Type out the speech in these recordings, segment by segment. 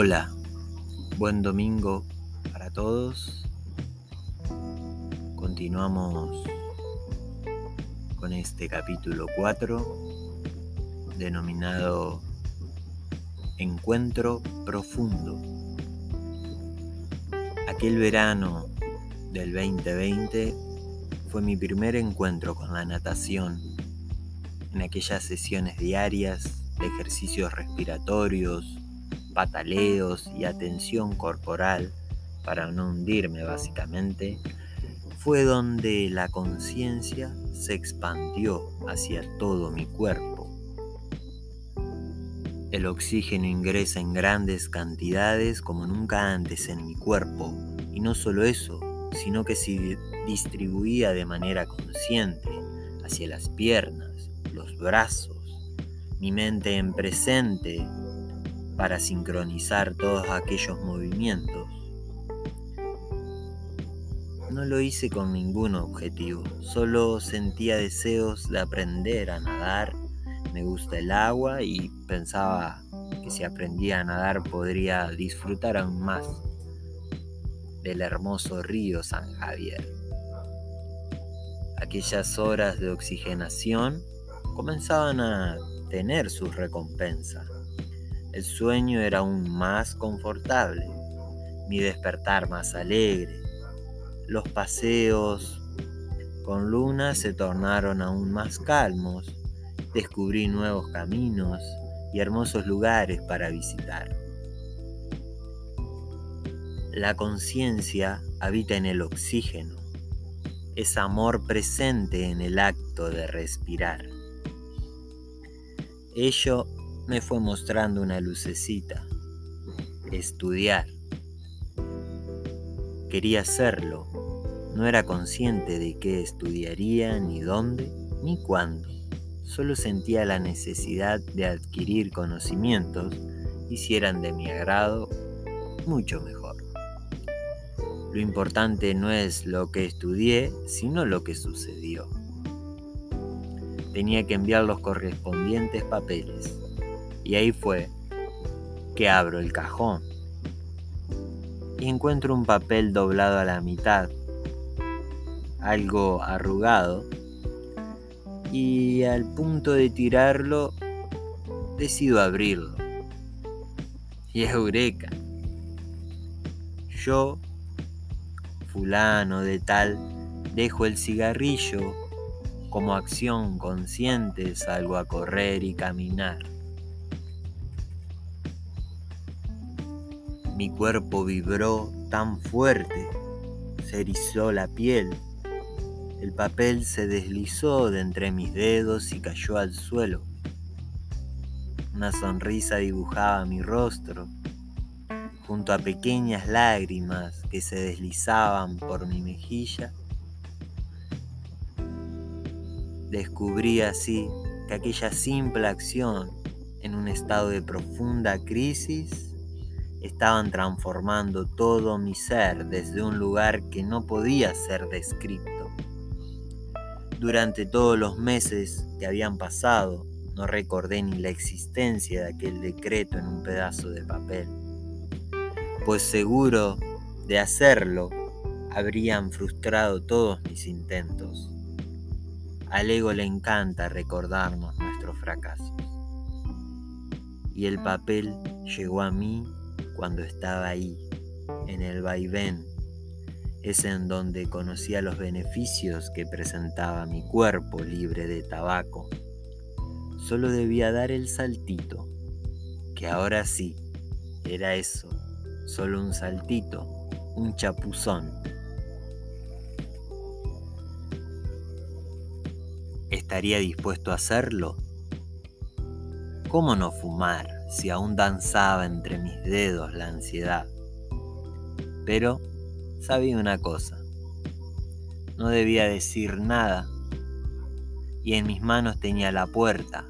Hola, buen domingo para todos. Continuamos con este capítulo 4 denominado Encuentro Profundo. Aquel verano del 2020 fue mi primer encuentro con la natación en aquellas sesiones diarias de ejercicios respiratorios, pataleos y atención corporal para no hundirme básicamente, fue donde la conciencia se expandió hacia todo mi cuerpo. El oxígeno ingresa en grandes cantidades como nunca antes en mi cuerpo y no solo eso, sino que se distribuía de manera consciente hacia las piernas, los brazos, mi mente en presente para sincronizar todos aquellos movimientos. No lo hice con ningún objetivo, solo sentía deseos de aprender a nadar, me gusta el agua y pensaba que si aprendía a nadar podría disfrutar aún más del hermoso río San Javier. Aquellas horas de oxigenación comenzaban a tener su recompensa. El sueño era aún más confortable, mi despertar más alegre. Los paseos con luna se tornaron aún más calmos. Descubrí nuevos caminos y hermosos lugares para visitar. La conciencia habita en el oxígeno, es amor presente en el acto de respirar. Ello me fue mostrando una lucecita. Estudiar. Quería hacerlo. No era consciente de qué estudiaría, ni dónde, ni cuándo. Solo sentía la necesidad de adquirir conocimientos y si eran de mi agrado, mucho mejor. Lo importante no es lo que estudié, sino lo que sucedió tenía que enviar los correspondientes papeles. Y ahí fue que abro el cajón y encuentro un papel doblado a la mitad, algo arrugado, y al punto de tirarlo decido abrirlo. Y eureka. Yo, fulano de tal, dejo el cigarrillo como acción consciente salgo a correr y caminar. Mi cuerpo vibró tan fuerte, se erizó la piel. El papel se deslizó de entre mis dedos y cayó al suelo. Una sonrisa dibujaba mi rostro, junto a pequeñas lágrimas que se deslizaban por mi mejilla Descubrí así que aquella simple acción en un estado de profunda crisis estaban transformando todo mi ser desde un lugar que no podía ser descrito. Durante todos los meses que habían pasado, no recordé ni la existencia de aquel decreto en un pedazo de papel, pues seguro de hacerlo habrían frustrado todos mis intentos. Al ego le encanta recordarnos nuestros fracasos. Y el papel llegó a mí cuando estaba ahí, en el vaivén. Es en donde conocía los beneficios que presentaba mi cuerpo libre de tabaco. Solo debía dar el saltito, que ahora sí, era eso, solo un saltito, un chapuzón ¿Estaría dispuesto a hacerlo? ¿Cómo no fumar si aún danzaba entre mis dedos la ansiedad? Pero sabía una cosa, no debía decir nada y en mis manos tenía la puerta,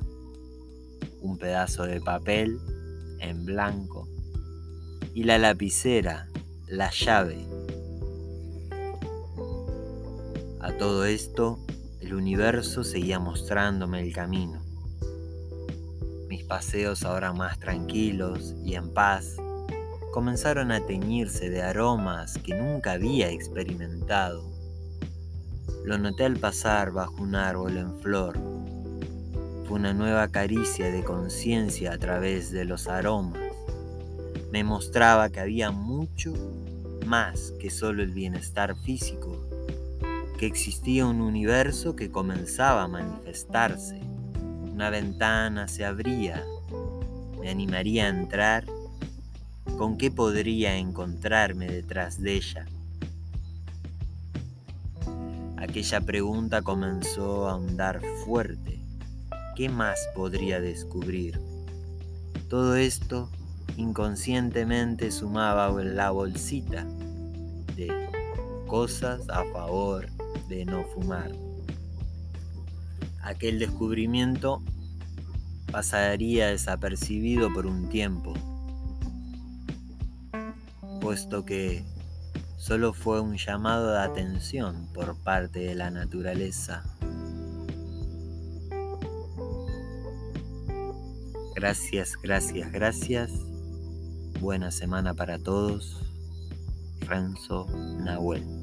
un pedazo de papel en blanco y la lapicera, la llave. A todo esto el universo seguía mostrándome el camino. Paseos ahora más tranquilos y en paz comenzaron a teñirse de aromas que nunca había experimentado. Lo noté al pasar bajo un árbol en flor. Fue una nueva caricia de conciencia a través de los aromas. Me mostraba que había mucho más que solo el bienestar físico, que existía un universo que comenzaba a manifestarse. Una ventana se abría, me animaría a entrar ¿Con qué podría encontrarme detrás de ella? Aquella pregunta comenzó a ahondar fuerte. ¿Qué más podría descubrir? Todo esto inconscientemente sumaba la bolsita de cosas a favor de no fumar. Aquel descubrimiento pasaría desapercibido por un tiempo puesto que solo fue un llamado de atención por parte de la naturaleza. Gracias, gracias, gracias. Buena semana para todos. Renzo Nahuel.